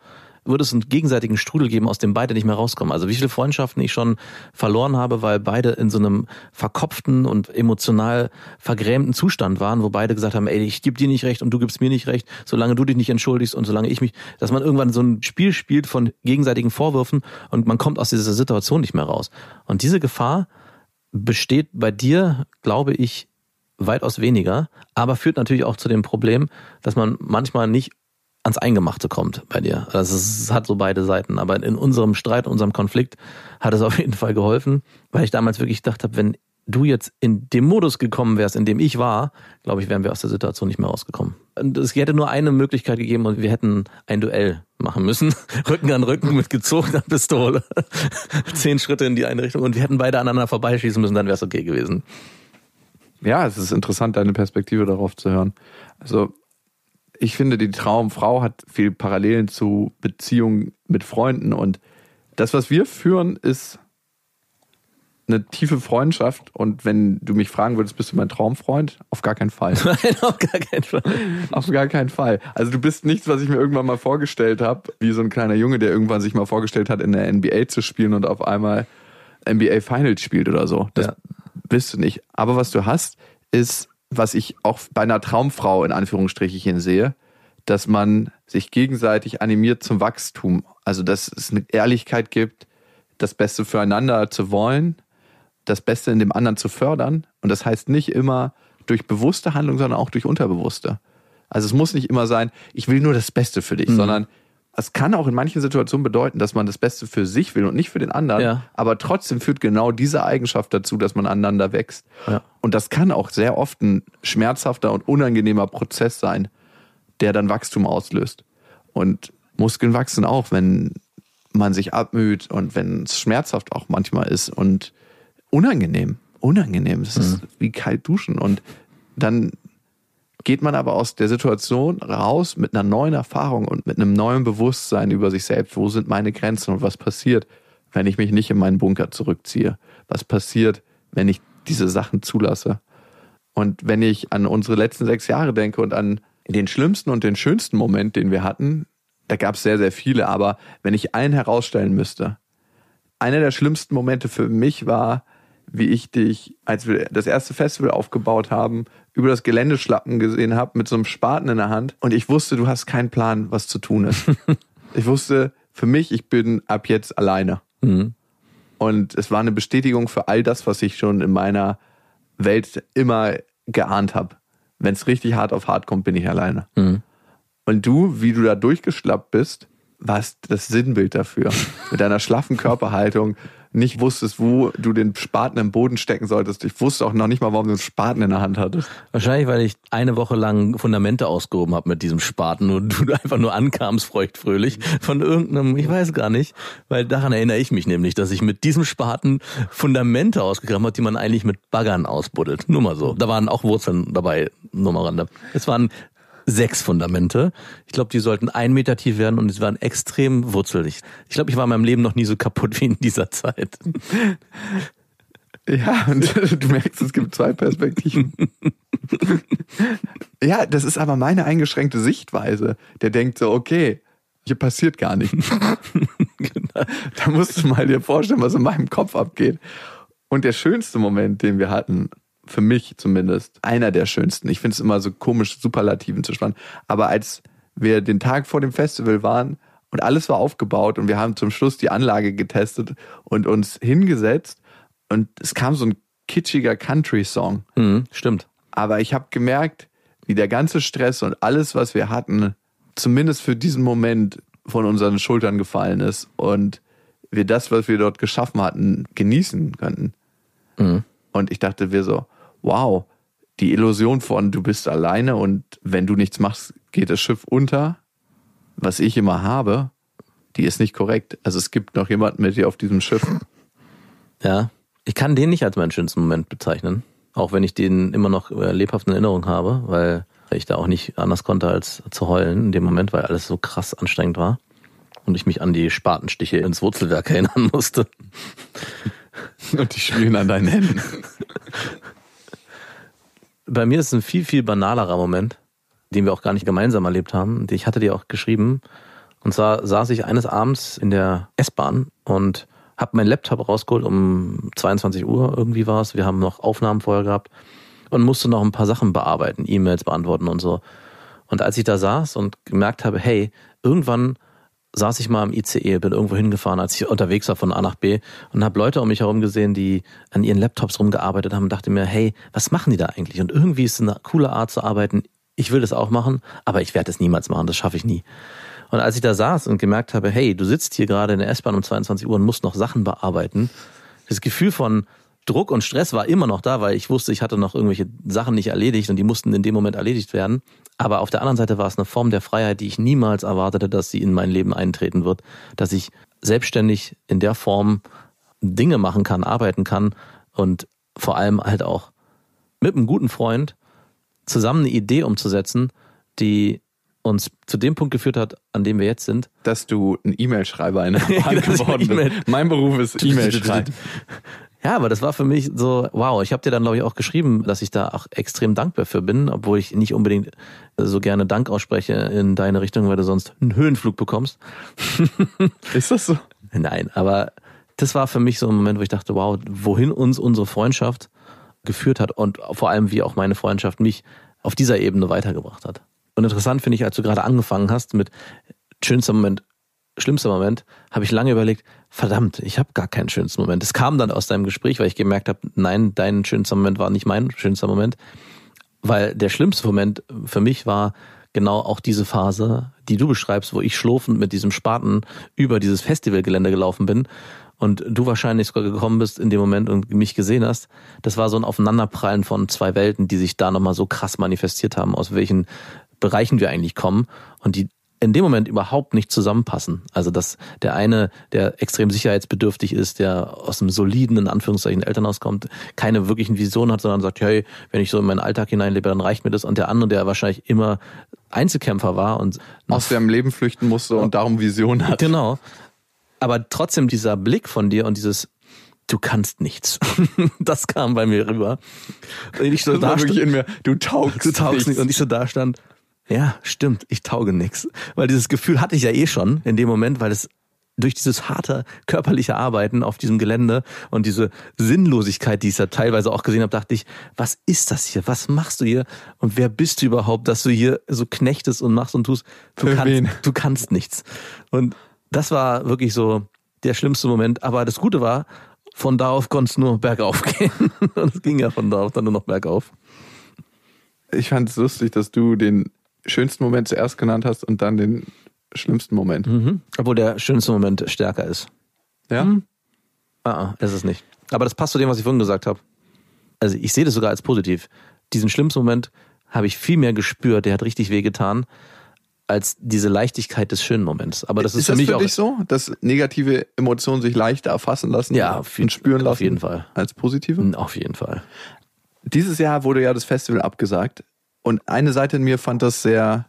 würde es einen gegenseitigen Strudel geben, aus dem beide nicht mehr rauskommen. Also wie viele Freundschaften ich schon verloren habe, weil beide in so einem verkopften und emotional vergrämten Zustand waren, wo beide gesagt haben, ey, ich gebe dir nicht recht und du gibst mir nicht recht, solange du dich nicht entschuldigst und solange ich mich, dass man irgendwann so ein Spiel spielt von gegenseitigen Vorwürfen und man kommt aus dieser Situation nicht mehr raus. Und diese Gefahr besteht bei dir, glaube ich, weitaus weniger, aber führt natürlich auch zu dem Problem, dass man manchmal nicht ans Eingemachte kommt bei dir. Also es hat so beide Seiten. Aber in unserem Streit, unserem Konflikt hat es <laughs> auf jeden Fall geholfen, weil ich damals wirklich gedacht habe, wenn du jetzt in dem Modus gekommen wärst, in dem ich war, glaube ich, wären wir aus der Situation nicht mehr rausgekommen. Und es hätte nur eine Möglichkeit gegeben und wir hätten ein Duell machen müssen. <laughs> Rücken an Rücken mit gezogener Pistole. <laughs> Zehn Schritte in die eine Richtung und wir hätten beide aneinander vorbeischießen müssen, dann wäre es okay gewesen. Ja, es ist interessant, deine Perspektive darauf zu hören. Also ich finde, die Traumfrau hat viel Parallelen zu Beziehungen mit Freunden und das, was wir führen, ist eine tiefe Freundschaft und wenn du mich fragen würdest, bist du mein Traumfreund? Auf gar keinen Fall. <laughs> Nein, auf gar keinen Fall. Auf gar keinen Fall. Also du bist nichts, was ich mir irgendwann mal vorgestellt habe, wie so ein kleiner Junge, der irgendwann sich mal vorgestellt hat, in der NBA zu spielen und auf einmal NBA Finals spielt oder so. Das ja. bist du nicht. Aber was du hast, ist was ich auch bei einer Traumfrau in Anführungsstrichen sehe, dass man sich gegenseitig animiert zum Wachstum. Also, dass es eine Ehrlichkeit gibt, das Beste füreinander zu wollen, das Beste in dem anderen zu fördern. Und das heißt nicht immer durch bewusste Handlung, sondern auch durch unterbewusste. Also es muss nicht immer sein, ich will nur das Beste für dich, mhm. sondern es kann auch in manchen Situationen bedeuten, dass man das Beste für sich will und nicht für den anderen. Ja. Aber trotzdem führt genau diese Eigenschaft dazu, dass man aneinander wächst. Ja. Und das kann auch sehr oft ein schmerzhafter und unangenehmer Prozess sein, der dann Wachstum auslöst. Und Muskeln wachsen auch, wenn man sich abmüht und wenn es schmerzhaft auch manchmal ist und unangenehm. Unangenehm. Das ist mhm. wie kalt duschen. Und dann geht man aber aus der Situation raus mit einer neuen Erfahrung und mit einem neuen Bewusstsein über sich selbst. Wo sind meine Grenzen und was passiert, wenn ich mich nicht in meinen Bunker zurückziehe? Was passiert, wenn ich diese Sachen zulasse? Und wenn ich an unsere letzten sechs Jahre denke und an den schlimmsten und den schönsten Moment, den wir hatten, da gab es sehr, sehr viele, aber wenn ich einen herausstellen müsste, einer der schlimmsten Momente für mich war, wie ich dich, als wir das erste Festival aufgebaut haben, über das Gelände schlappen gesehen habe mit so einem Spaten in der Hand und ich wusste, du hast keinen Plan, was zu tun ist. <laughs> ich wusste für mich, ich bin ab jetzt alleine. Mhm. Und es war eine Bestätigung für all das, was ich schon in meiner Welt immer geahnt habe. Wenn es richtig hart auf hart kommt, bin ich alleine. Mhm. Und du, wie du da durchgeschlappt bist, warst das Sinnbild dafür. <laughs> Mit deiner schlaffen Körperhaltung, nicht wusstest, wo du den Spaten im Boden stecken solltest. Ich wusste auch noch nicht mal, warum du einen Spaten in der Hand hattest. Wahrscheinlich, weil ich eine Woche lang Fundamente ausgehoben habe mit diesem Spaten und du <laughs> einfach nur ankamst feuchtfröhlich von irgendeinem, ich weiß gar nicht, weil daran erinnere ich mich nämlich, dass ich mit diesem Spaten Fundamente ausgegraben habe, die man eigentlich mit Baggern ausbuddelt. Nur mal so. Da waren auch Wurzeln dabei, nur mal Rande. Es waren sechs Fundamente. Ich glaube, die sollten ein Meter tief werden und sie waren extrem wurzelig. Ich glaube, ich war in meinem Leben noch nie so kaputt wie in dieser Zeit. Ja, und <laughs> du merkst, es gibt zwei Perspektiven. <laughs> ja, das ist aber meine eingeschränkte Sichtweise. Der denkt so, okay, hier passiert gar nichts. <laughs> Da musst du mal dir vorstellen, was in meinem Kopf abgeht. Und der schönste Moment, den wir hatten, für mich zumindest, einer der schönsten. Ich finde es immer so komisch, Superlativen zu spannen. Aber als wir den Tag vor dem Festival waren und alles war aufgebaut und wir haben zum Schluss die Anlage getestet und uns hingesetzt und es kam so ein kitschiger Country-Song. Mhm, stimmt. Aber ich habe gemerkt, wie der ganze Stress und alles, was wir hatten, zumindest für diesen Moment von unseren Schultern gefallen ist und wir das, was wir dort geschaffen hatten, genießen könnten. Mhm. Und ich dachte, wir so, wow, die Illusion von du bist alleine und wenn du nichts machst, geht das Schiff unter, was ich immer habe, die ist nicht korrekt. Also es gibt noch jemanden mit dir auf diesem Schiff. <laughs> Ja, ich kann den nicht als meinen schönsten Moment bezeichnen, auch wenn ich den immer noch äh, lebhaft in Erinnerung habe, weil ich da auch nicht anders konnte als zu heulen in dem Moment, weil alles so krass anstrengend war und ich mich an die Spatenstiche ins Wurzelwerk <laughs> erinnern musste. Und die spielen an deinen Händen. <laughs> Bei mir ist es ein viel, viel banalerer Moment, den wir auch gar nicht gemeinsam erlebt haben. Ich hatte dir auch geschrieben. Und zwar saß ich eines Abends in der S-Bahn und habe meinen Laptop rausgeholt um 22 Uhr irgendwie war es. Wir haben noch Aufnahmen vorher gehabt und musste noch ein paar Sachen bearbeiten, E-Mails beantworten und so. Und als ich da saß und gemerkt habe, hey, irgendwann saß ich mal im ICE, bin irgendwo hingefahren, als ich unterwegs war von A nach B und habe Leute um mich herum gesehen, die an ihren Laptops rumgearbeitet haben und dachte mir, hey, was machen die da eigentlich? Und irgendwie ist es eine coole Art zu arbeiten. Ich will das auch machen, aber ich werde es niemals machen, das schaffe ich nie. Und als ich da saß und gemerkt habe, hey, du sitzt hier gerade in der S-Bahn um 22 Uhr und musst noch Sachen bearbeiten, das Gefühl von Druck und Stress war immer noch da, weil ich wusste, ich hatte noch irgendwelche Sachen nicht erledigt und die mussten in dem Moment erledigt werden. Aber auf der anderen Seite war es eine Form der Freiheit, die ich niemals erwartete, dass sie in mein Leben eintreten wird, dass ich selbstständig in der Form Dinge machen kann, arbeiten kann und vor allem halt auch mit einem guten Freund zusammen eine Idee umzusetzen, die uns zu dem Punkt geführt hat, an dem wir jetzt sind. Dass du ein E-Mail-Schreiber in der Bahn geworden bist. Mein Beruf ist E-Mail-Schreiben. Ja, aber das war für mich so, wow, ich habe dir dann, glaube ich, auch geschrieben, dass ich da auch extrem dankbar für bin, obwohl ich nicht unbedingt so gerne Dank ausspreche in deine Richtung, weil du sonst einen Höhenflug bekommst. <laughs> Ist das so? Nein, aber das war für mich so ein Moment, wo ich dachte, wow, wohin uns unsere Freundschaft geführt hat und vor allem wie auch meine Freundschaft mich auf dieser Ebene weitergebracht hat. Und interessant finde ich, als du gerade angefangen hast mit schönster Moment, schlimmster Moment, habe ich lange überlegt, verdammt, ich habe gar keinen schönsten Moment. Es kam dann aus deinem Gespräch, weil ich gemerkt habe, nein, dein schönster Moment war nicht mein schönster Moment, weil der schlimmste Moment für mich war genau auch diese Phase, die du beschreibst, wo ich schlurfend mit diesem Spaten über dieses Festivalgelände gelaufen bin und du wahrscheinlich sogar gekommen bist in dem Moment und mich gesehen hast. Das war so ein Aufeinanderprallen von zwei Welten, die sich da nochmal so krass manifestiert haben, aus welchen Bereichen wir eigentlich kommen und die in dem Moment überhaupt nicht zusammenpassen. Also dass der eine, der extrem sicherheitsbedürftig ist, der aus einem soliden, in Anführungszeichen, Elternhaus kommt, keine wirklichen Visionen hat, sondern sagt, hey, wenn ich so in meinen Alltag hineinlebe, dann reicht mir das. Und der andere, der wahrscheinlich immer Einzelkämpfer war und aus seinem Leben flüchten musste und darum Visionen hat. Genau. Aber trotzdem dieser Blick von dir und dieses du kannst nichts. <laughs> das kam bei mir rüber. Und ich so das da wirklich in mir, du taugst, du taugst nicht. Und ich so da stand, ja, stimmt, ich tauge nix. Weil dieses Gefühl hatte ich ja eh schon in dem Moment, weil es durch dieses harte körperliche Arbeiten auf diesem Gelände und diese Sinnlosigkeit, die ich da teilweise auch gesehen habe, dachte ich, was ist das hier? Was machst du hier? Und wer bist du überhaupt, dass du hier so knechtest und machst und tust? Du, Für kannst, wen? du kannst nichts. Und das war wirklich so der schlimmste Moment. Aber das Gute war, von da auf konnte es nur bergauf <laughs> gehen. Und es ging ja von da auf dann nur noch bergauf. Ich fand es lustig, dass du den schönsten Moment zuerst genannt hast und dann den schlimmsten Moment. Mhm. Obwohl der schönste Moment stärker ist. Ja? Mhm. Ah, ah, ist es nicht. Aber das passt zu dem, was ich vorhin gesagt habe. Also ich sehe das sogar als positiv. Diesen schlimmsten Moment habe ich viel mehr gespürt, der hat richtig wehgetan, als diese Leichtigkeit des schönen Moments. Aber das ist, ist für das mich für auch dich so, dass negative Emotionen sich leichter erfassen lassen ja, und spüren lassen? Auf jeden Fall. Als positive? Auf jeden Fall. Dieses Jahr wurde ja das Festival abgesagt Und eine Seite in mir fand das sehr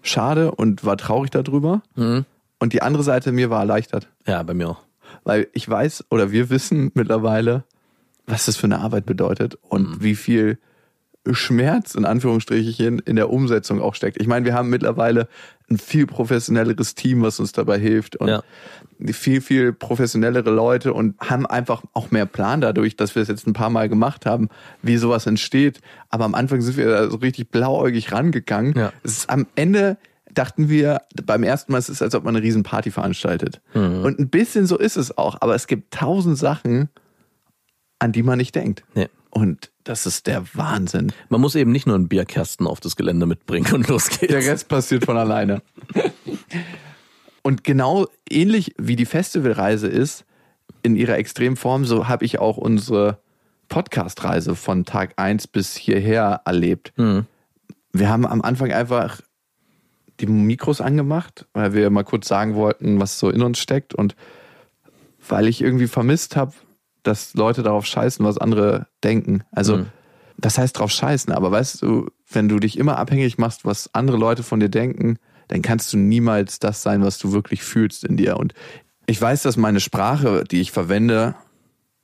schade und war traurig darüber. Mhm. Und die andere Seite in mir war erleichtert. Ja, bei mir auch. Weil ich weiß oder wir wissen mittlerweile, was das für eine Arbeit bedeutet und Mhm. wie viel Schmerz in Anführungsstrichen in der Umsetzung auch steckt. Ich meine, wir haben mittlerweile ein viel professionelleres Team, was uns dabei hilft und Ja. viel, viel professionellere Leute und haben einfach auch mehr Plan dadurch, dass wir es jetzt ein paar Mal gemacht haben, wie sowas entsteht. Aber am Anfang sind wir da so richtig blauäugig rangegangen. Ja. Es ist am Ende dachten wir beim ersten Mal, es ist, als ob man eine Riesenparty veranstaltet. Mhm. Und ein bisschen so ist es auch. Aber es gibt tausend Sachen, an die man nicht denkt. Nee. Und das ist der Wahnsinn. Man muss eben nicht nur einen Bierkasten auf das Gelände mitbringen und los geht's. Der Rest passiert von alleine. Und genau ähnlich wie die Festivalreise ist, in ihrer Extremform, so habe ich auch unsere Podcast-Reise von Tag 1 bis hierher erlebt. Mhm. Wir haben am Anfang einfach die Mikros angemacht, weil wir mal kurz sagen wollten, was so in uns steckt und weil ich irgendwie vermisst habe, dass Leute darauf scheißen, was andere denken. Also, Mhm. das heißt drauf scheißen, aber weißt du, wenn du dich immer abhängig machst, was andere Leute von dir denken, dann kannst du niemals das sein, was du wirklich fühlst in dir. Und ich weiß, dass meine Sprache, die ich verwende,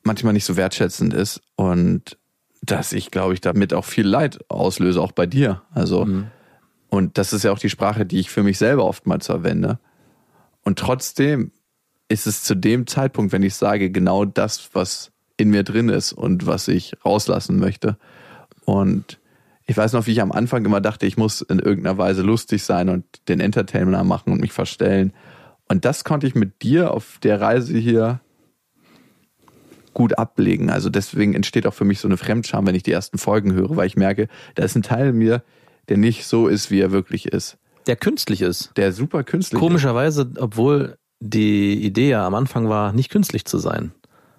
manchmal nicht so wertschätzend ist und dass ich, glaube ich, damit auch viel Leid auslöse, auch bei dir. Also, und das ist ja auch die Sprache, die ich für mich selber oftmals verwende. Und trotzdem ist es zu dem Zeitpunkt, wenn ich sage, genau das, was in mir drin ist und was ich rauslassen möchte. Und ich weiß noch, wie ich am Anfang immer dachte, ich muss in irgendeiner Weise lustig sein und den Entertainer machen und mich verstellen. Und das konnte ich mit dir auf der Reise hier gut ablegen. Also deswegen entsteht auch für mich so eine Fremdscham, wenn ich die ersten Folgen höre, weil ich merke, da ist ein Teil in mir, der nicht so ist, wie er wirklich ist. Der künstlich ist. Der super künstlich ist. Komischerweise, obwohl die Idee ja am Anfang war, nicht künstlich zu sein.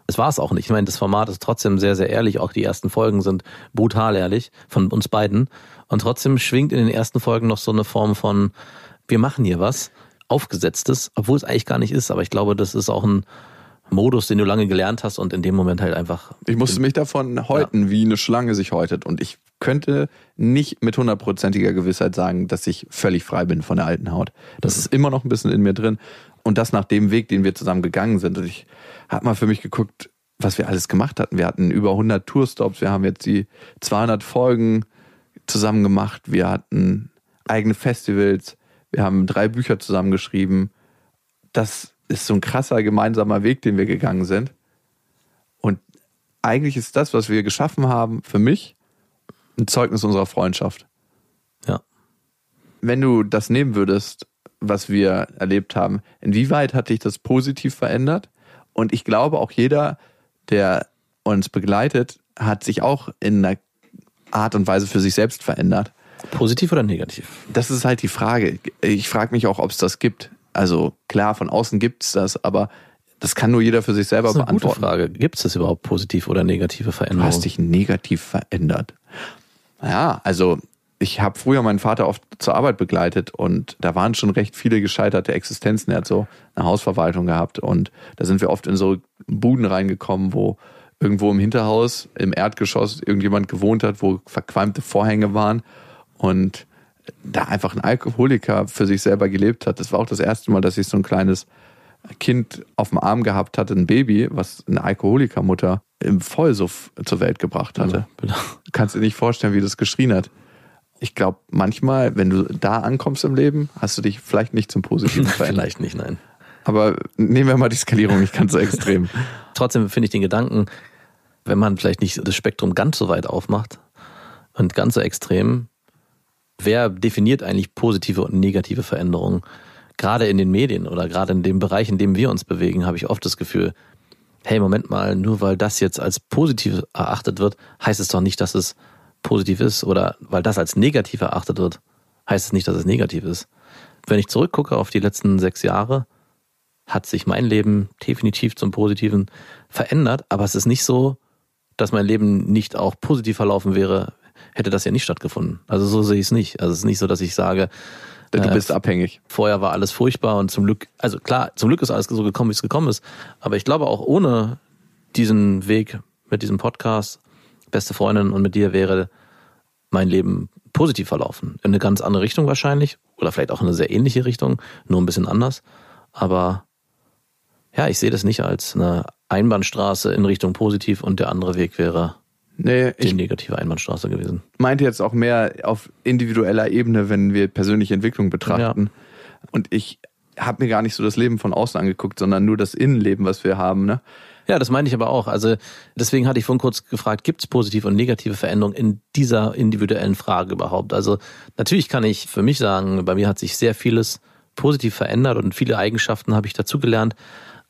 Es war es auch nicht. Ich meine, das Format ist trotzdem sehr, sehr ehrlich. Auch die ersten Folgen sind brutal ehrlich von uns beiden. Und trotzdem schwingt in den ersten Folgen noch so eine Form von, wir machen hier was, aufgesetztes, obwohl es eigentlich gar nicht ist. Aber ich glaube, das ist auch ein Modus, den du lange gelernt hast und in dem Moment halt einfach. Ich musste mich davon häuten, wie eine Schlange sich häutet. Und ich könnte nicht mit hundertprozentiger Gewissheit sagen, dass ich völlig frei bin von der alten Haut. Das ist immer noch ein bisschen in mir drin. Und das nach dem Weg, den wir zusammen gegangen sind. Und ich habe mal für mich geguckt, was wir alles gemacht hatten. Wir hatten über 100 Tourstops. Wir haben jetzt die 200 Folgen zusammen gemacht. Wir hatten eigene Festivals. Wir haben drei Bücher zusammengeschrieben. Das ist so ein krasser gemeinsamer Weg, den wir gegangen sind. Und eigentlich ist das, was wir geschaffen haben, für mich ein Zeugnis unserer Freundschaft. Ja. Wenn du das nehmen würdest, was wir erlebt haben, inwieweit hat dich das positiv verändert? Und ich glaube, auch jeder, der uns begleitet, hat sich auch in einer Art und Weise für sich selbst verändert. Positiv oder negativ? Das ist halt die Frage. Ich frage mich auch, ob es das gibt. Also klar, von außen gibt es das, aber das kann nur jeder für sich selber Das ist eine gute beantworten. Frage. Gibt es das überhaupt positiv oder negative Du Veränderungen? hast dich negativ verändert. Ja, also ich habe früher meinen Vater oft zur Arbeit begleitet und da waren schon recht viele gescheiterte Existenzen. Er hat so eine Hausverwaltung gehabt und da sind wir oft in so Buden reingekommen, wo irgendwo im Hinterhaus, im Erdgeschoss irgendjemand gewohnt hat, wo verqualmte Vorhänge waren und da einfach ein Alkoholiker für sich selber gelebt hat. Das war auch das erste Mal, dass ich so ein kleines Kind auf dem Arm gehabt hatte, ein Baby, was eine Alkoholikermutter im Vollsuff zur Welt gebracht hatte. Du kannst dir nicht vorstellen, wie das geschrien hat. Ich glaube, manchmal, wenn du da ankommst im Leben, hast du dich vielleicht nicht zum Positiven <laughs> verändert. Vielleicht nicht, nein. Aber nehmen wir mal die Skalierung nicht ganz so extrem. <laughs> Trotzdem finde ich den Gedanken, wenn man vielleicht nicht das Spektrum ganz so weit aufmacht und ganz so extrem, wer definiert eigentlich positive und negative Veränderungen? Gerade in den Medien oder gerade in dem Bereich, in dem wir uns bewegen, habe ich oft das Gefühl, hey, Moment mal, nur weil das jetzt als positiv erachtet wird, heißt es doch nicht, dass es positiv ist. Oder weil das als negativ erachtet wird, heißt es nicht, dass es negativ ist. Wenn ich zurückgucke auf die letzten sechs Jahre, hat sich mein Leben definitiv zum Positiven verändert, aber es ist nicht so, dass mein Leben nicht auch positiv verlaufen wäre, hätte das ja nicht stattgefunden. Also so sehe ich es nicht. Also es ist nicht so, dass ich sage, Du äh, bist abhängig. vorher war alles furchtbar und zum Glück, also klar, zum Glück ist alles so gekommen, wie es gekommen ist. Aber ich glaube auch ohne diesen Weg mit diesem Podcast, beste Freundin und mit dir wäre mein Leben positiv verlaufen. In eine ganz andere Richtung wahrscheinlich oder vielleicht auch in eine sehr ähnliche Richtung, nur ein bisschen anders. Aber ja, ich sehe das nicht als eine Einbahnstraße in Richtung positiv und der andere Weg wäre nee, die negative Einbahnstraße gewesen. Meinte jetzt auch mehr auf individueller Ebene, wenn wir persönliche Entwicklung betrachten. Ja. Und ich habe mir gar nicht so das Leben von außen angeguckt, sondern nur das Innenleben, was wir haben. Ne? Ja, das meine ich aber auch. Also deswegen hatte ich vorhin kurz gefragt, gibt es positive und negative Veränderungen in dieser individuellen Frage überhaupt? Also natürlich kann ich für mich sagen, bei mir hat sich sehr vieles positiv verändert und viele Eigenschaften habe ich dazugelernt.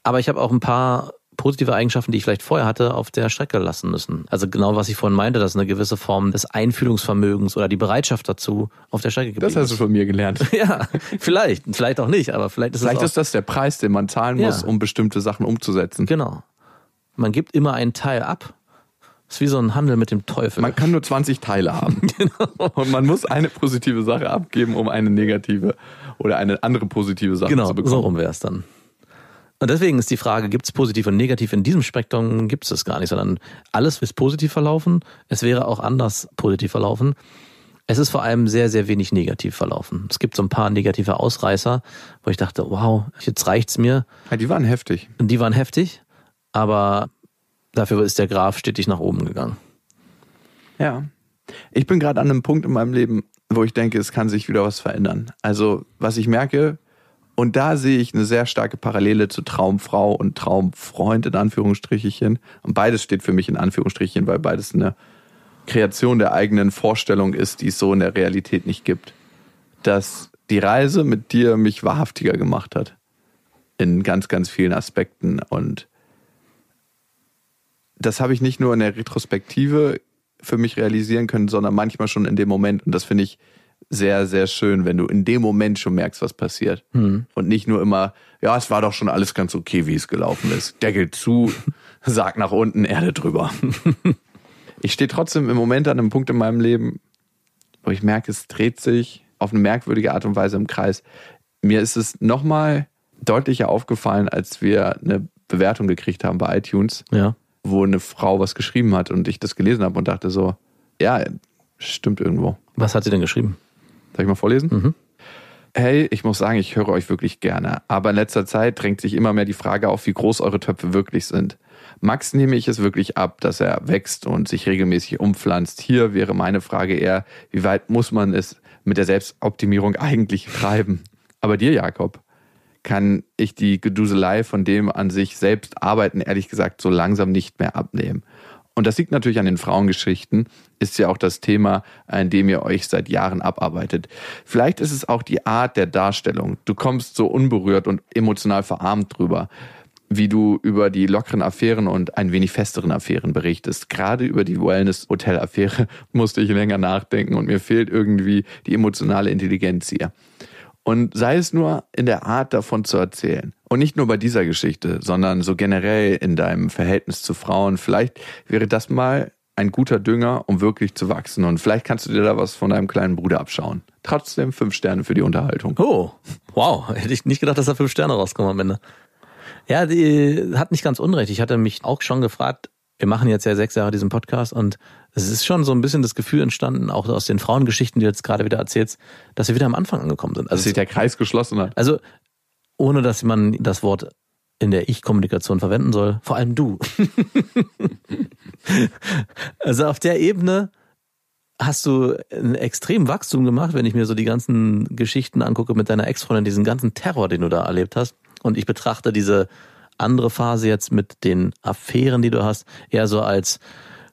Aber ich habe auch ein paar positive Eigenschaften, die ich vielleicht vorher hatte, auf der Strecke lassen müssen. Also genau, was ich vorhin meinte, dass eine gewisse Form des Einfühlungsvermögens oder die Bereitschaft dazu auf der Strecke geblieben ist. Das hast du von mir gelernt. <laughs> ja, vielleicht, vielleicht auch nicht, aber vielleicht ist vielleicht ist das der Preis, den man zahlen muss, ja. um bestimmte Sachen umzusetzen. Genau. Man gibt immer einen Teil ab. Das ist wie so ein Handel mit dem Teufel. Man kann nur 20 Teile haben. <laughs> genau. Und man muss eine positive Sache abgeben, um eine negative oder eine andere positive Sache genau, zu bekommen. Genau, so rum wäre es dann. Und deswegen ist die Frage, gibt es positiv und negativ? In diesem Spektrum gibt es das gar nicht, sondern alles ist positiv verlaufen. Es wäre auch anders positiv verlaufen. Es ist vor allem sehr, sehr wenig negativ verlaufen. Es gibt so ein paar negative Ausreißer, wo ich dachte, wow, jetzt reicht's mir. Ja, die waren heftig. Und die waren heftig aber dafür ist der Graph stetig nach oben gegangen. Ja. Ich bin gerade an einem Punkt in meinem Leben, wo ich denke, es kann sich wieder was verändern. Also, was ich merke, und da sehe ich eine sehr starke Parallele zu Traumfrau und Traumfreund in Anführungsstrichen. Und beides steht für mich in Anführungsstrichen, weil beides eine Kreation der eigenen Vorstellung ist, die es so in der Realität nicht gibt. Dass die Reise mit dir mich wahrhaftiger gemacht hat. In ganz, ganz vielen Aspekten. Und das habe ich nicht nur in der Retrospektive für mich realisieren können, sondern manchmal schon in dem Moment. Und das finde ich sehr, sehr schön, wenn du in dem Moment schon merkst, was passiert. Mhm. Und nicht nur immer, ja, es war doch schon alles ganz okay, wie es gelaufen ist. Deckel zu, <laughs> Sarg nach unten, Erde drüber. <laughs> ich stehe trotzdem im Moment an einem Punkt in meinem Leben, wo ich merke, es dreht sich auf eine merkwürdige Art und Weise im Kreis. Mir ist es nochmal deutlicher aufgefallen, als wir eine Bewertung gekriegt haben bei iTunes. Ja wo eine Frau was geschrieben hat und ich das gelesen habe und dachte so, ja, stimmt irgendwo. Was hat sie denn geschrieben? Darf ich mal vorlesen? Mhm. Hey, ich muss sagen, ich höre euch wirklich gerne. Aber in letzter Zeit drängt sich immer mehr die Frage auf, wie groß eure Töpfe wirklich sind. Max nehme ich es wirklich ab, dass er wächst und sich regelmäßig umpflanzt. Hier wäre meine Frage eher, wie weit muss man es mit der Selbstoptimierung eigentlich treiben? Aber dir, Jakob, kann ich die Geduselei von dem an sich selbst arbeiten, ehrlich gesagt, so langsam nicht mehr abnehmen. Und das liegt natürlich an den Frauengeschichten, ist ja auch das Thema, an dem ihr euch seit Jahren abarbeitet. Vielleicht ist es auch die Art der Darstellung. Du kommst so unberührt und emotional verarmt drüber, wie du über die lockeren Affären und ein wenig festeren Affären berichtest. Gerade über die Wellness-Hotel-Affäre <laughs> musste ich länger nachdenken und mir fehlt irgendwie die emotionale Intelligenz hier. Und sei es nur in der Art davon zu erzählen. Und nicht nur bei dieser Geschichte, sondern so generell in deinem Verhältnis zu Frauen. Vielleicht wäre das mal ein guter Dünger, um wirklich zu wachsen. Und vielleicht kannst du dir da was von deinem kleinen Bruder abschauen. Trotzdem fünf Sterne für die Unterhaltung. Oh, wow. Hätte ich nicht gedacht, dass da fünf Sterne rauskommen am Ende. Ja, die hat nicht ganz unrecht. Ich hatte mich auch schon gefragt, wir machen jetzt ja sechs Jahre diesen Podcast und es ist schon so ein bisschen das Gefühl entstanden, auch aus den Frauengeschichten, die du jetzt gerade wieder erzählst, dass wir wieder am Anfang angekommen sind. Also dass sich der Kreis geschlossen hat. Also ohne dass man das Wort in der Ich-Kommunikation verwenden soll, vor allem du. <laughs> also auf der Ebene hast du ein extrem Wachstum gemacht, wenn ich mir so die ganzen Geschichten angucke mit deiner Ex-Freundin, diesen ganzen Terror, den du da erlebt hast. Und ich betrachte diese andere Phase jetzt mit den Affären, die du hast, eher so als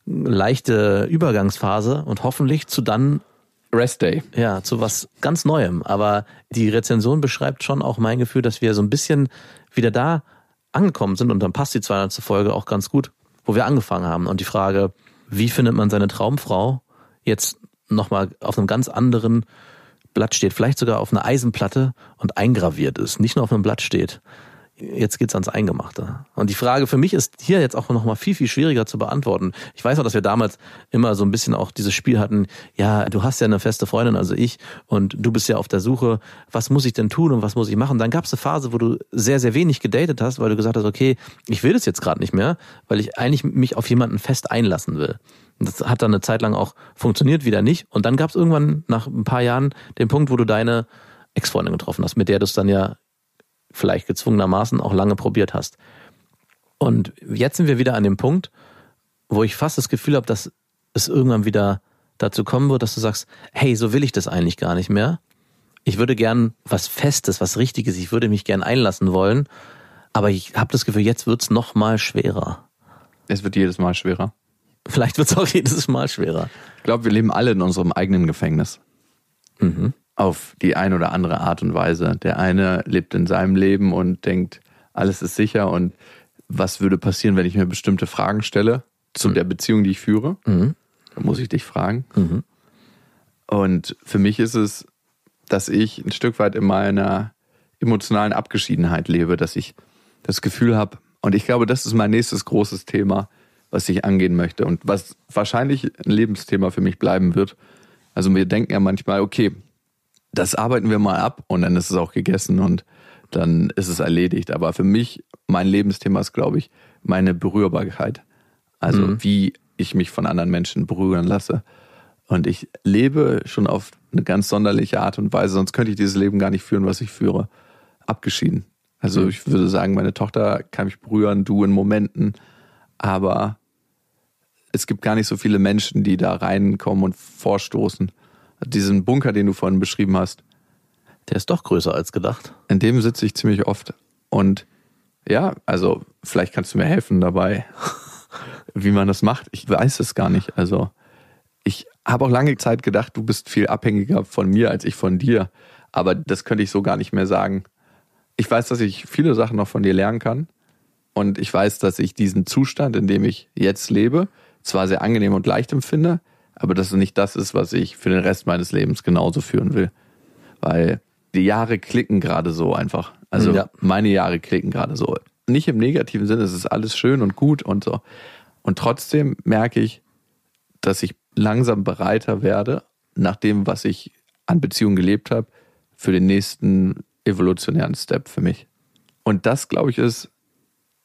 leichte Übergangsphase und hoffentlich zu dann Rest Day. Ja, zu was ganz Neuem. Aber die Rezension beschreibt schon auch mein Gefühl, dass wir so ein bisschen wieder da angekommen sind und dann passt die 200. Folge auch ganz gut, wo wir angefangen haben. Und die Frage, wie findet man seine Traumfrau jetzt nochmal auf einem ganz anderen Blatt steht, vielleicht sogar auf einer Eisenplatte und eingraviert ist, nicht nur auf einem Blatt steht jetzt geht's ans Eingemachte. Und die Frage für mich ist hier jetzt auch noch mal viel, viel schwieriger zu beantworten. Ich weiß auch, dass wir damals immer so ein bisschen auch dieses Spiel hatten, ja, du hast ja eine feste Freundin, also ich, und du bist ja auf der Suche, was muss ich denn tun und was muss ich machen? Dann gab es eine Phase, wo du sehr, sehr wenig gedatet hast, weil du gesagt hast, okay, ich will das jetzt gerade nicht mehr, weil ich eigentlich mich auf jemanden fest einlassen will. Das hat dann eine Zeit lang auch funktioniert, wieder nicht. Und dann gab es irgendwann nach ein paar Jahren den Punkt, wo du deine Ex-Freundin getroffen hast, mit der du es dann ja vielleicht gezwungenermaßen auch lange probiert hast. Und jetzt sind wir wieder an dem Punkt, wo ich fast das Gefühl habe, dass es irgendwann wieder dazu kommen wird, dass du sagst, hey, so will ich das eigentlich gar nicht mehr. Ich würde gern was Festes, was Richtiges, ich würde mich gern einlassen wollen, aber ich habe das Gefühl, jetzt wird's noch mal schwerer. Es wird jedes Mal schwerer. Vielleicht wird's auch <laughs> jedes Mal schwerer. Ich glaube, wir leben alle in unserem eigenen Gefängnis. Mhm. Auf die eine oder andere Art und Weise. Der eine lebt in seinem Leben und denkt, alles ist sicher und was würde passieren, wenn ich mir bestimmte Fragen stelle zu mhm. der Beziehung, die ich führe? Mhm. Da muss ich dich fragen. Mhm. Und für mich ist es, dass ich ein Stück weit in meiner emotionalen Abgeschiedenheit lebe, dass ich das Gefühl habe, und ich glaube, das ist mein nächstes großes Thema, was ich angehen möchte und was wahrscheinlich ein Lebensthema für mich bleiben wird. Also wir denken ja manchmal, okay, das arbeiten wir mal ab und dann ist es auch gegessen und dann ist es erledigt. Aber für mich, mein Lebensthema ist, glaube ich, meine Berührbarkeit. Also mhm. wie ich mich von anderen Menschen berühren lasse. Und ich lebe schon auf eine ganz sonderliche Art und Weise, sonst könnte ich dieses Leben gar nicht führen, was ich führe. Abgeschieden. Also mhm. ich würde sagen, meine Tochter kann mich berühren, du in Momenten, aber es gibt gar nicht so viele Menschen, die da reinkommen und vorstoßen. Diesen Bunker, den du vorhin beschrieben hast. Der ist doch größer als gedacht. In dem sitze ich ziemlich oft. Und ja, also vielleicht kannst du mir helfen dabei, <laughs> wie man das macht. Ich weiß es gar nicht. Also ich habe auch lange Zeit gedacht, du bist viel abhängiger von mir als ich von dir. Aber das könnte ich so gar nicht mehr sagen. Ich weiß, dass ich viele Sachen noch von dir lernen kann. Und ich weiß, dass ich diesen Zustand, in dem ich jetzt lebe, zwar sehr angenehm und leicht empfinde, aber dass es nicht das ist, was ich für den Rest meines Lebens genauso führen will. Weil die Jahre klicken gerade so einfach. Also ja. meine Jahre klicken gerade so. Nicht im negativen Sinne, es ist alles schön und gut und so. Und trotzdem merke ich, dass ich langsam bereiter werde, nach dem, was ich an Beziehungen gelebt habe, für den nächsten evolutionären Step für mich. Und das, glaube ich, ist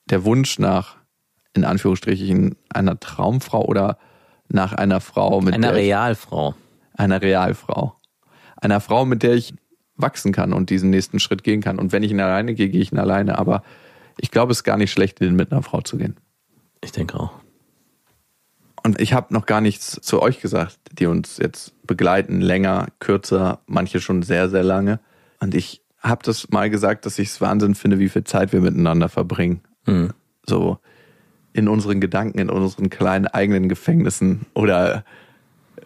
der Wunsch nach, in Anführungsstrichen, einer Traumfrau oder nach einer Frau mit einer Realfrau. Einer Realfrau. Einer Frau, mit der ich wachsen kann und diesen nächsten Schritt gehen kann. Und wenn ich ihn alleine gehe, gehe ich ihn alleine. Aber ich glaube, es ist gar nicht schlecht, mit einer Frau zu gehen. Ich denke auch. Und ich habe noch gar nichts zu euch gesagt, die uns jetzt begleiten, länger, kürzer, manche schon sehr, sehr lange. Und ich habe das mal gesagt, dass ich es Wahnsinn finde, wie viel Zeit wir miteinander verbringen. Mhm. So in unseren Gedanken, in unseren kleinen eigenen Gefängnissen oder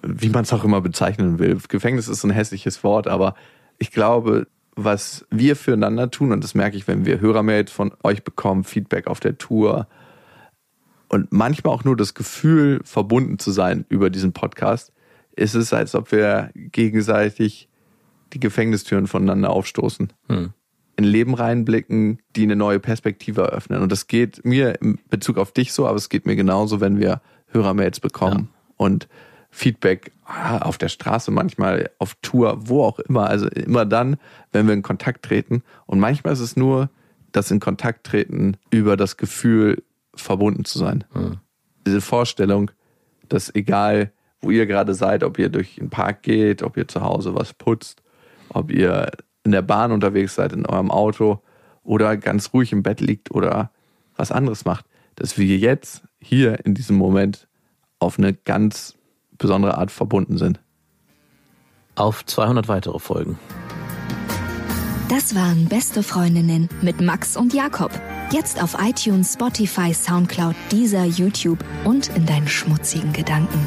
wie man es auch immer bezeichnen will. Gefängnis ist ein hässliches Wort, aber ich glaube, was wir füreinander tun, und das merke ich, wenn wir Hörermail von euch bekommen, Feedback auf der Tour und manchmal auch nur das Gefühl, verbunden zu sein über diesen Podcast, ist es, als ob wir gegenseitig die Gefängnistüren voneinander aufstoßen. Hm. In Leben reinblicken, die eine neue Perspektive eröffnen. Und das geht mir in Bezug auf dich so, aber es geht mir genauso, wenn wir Hörermails bekommen ja. und Feedback ah, auf der Straße, manchmal auf Tour, wo auch immer. Also immer dann, wenn wir in Kontakt treten. Und manchmal ist es nur das in Kontakt treten über das Gefühl, verbunden zu sein. Mhm. Diese Vorstellung, dass egal, wo ihr gerade seid, ob ihr durch den Park geht, ob ihr zu Hause was putzt, ob ihr in der Bahn unterwegs seid, in eurem Auto oder ganz ruhig im Bett liegt oder was anderes macht, dass wir jetzt hier in diesem Moment auf eine ganz besondere Art verbunden sind. Auf 200 weitere Folgen. Das waren Beste Freundinnen mit Max und Jakob. Jetzt auf iTunes, Spotify, Soundcloud, dieser YouTube und in deinen schmutzigen Gedanken.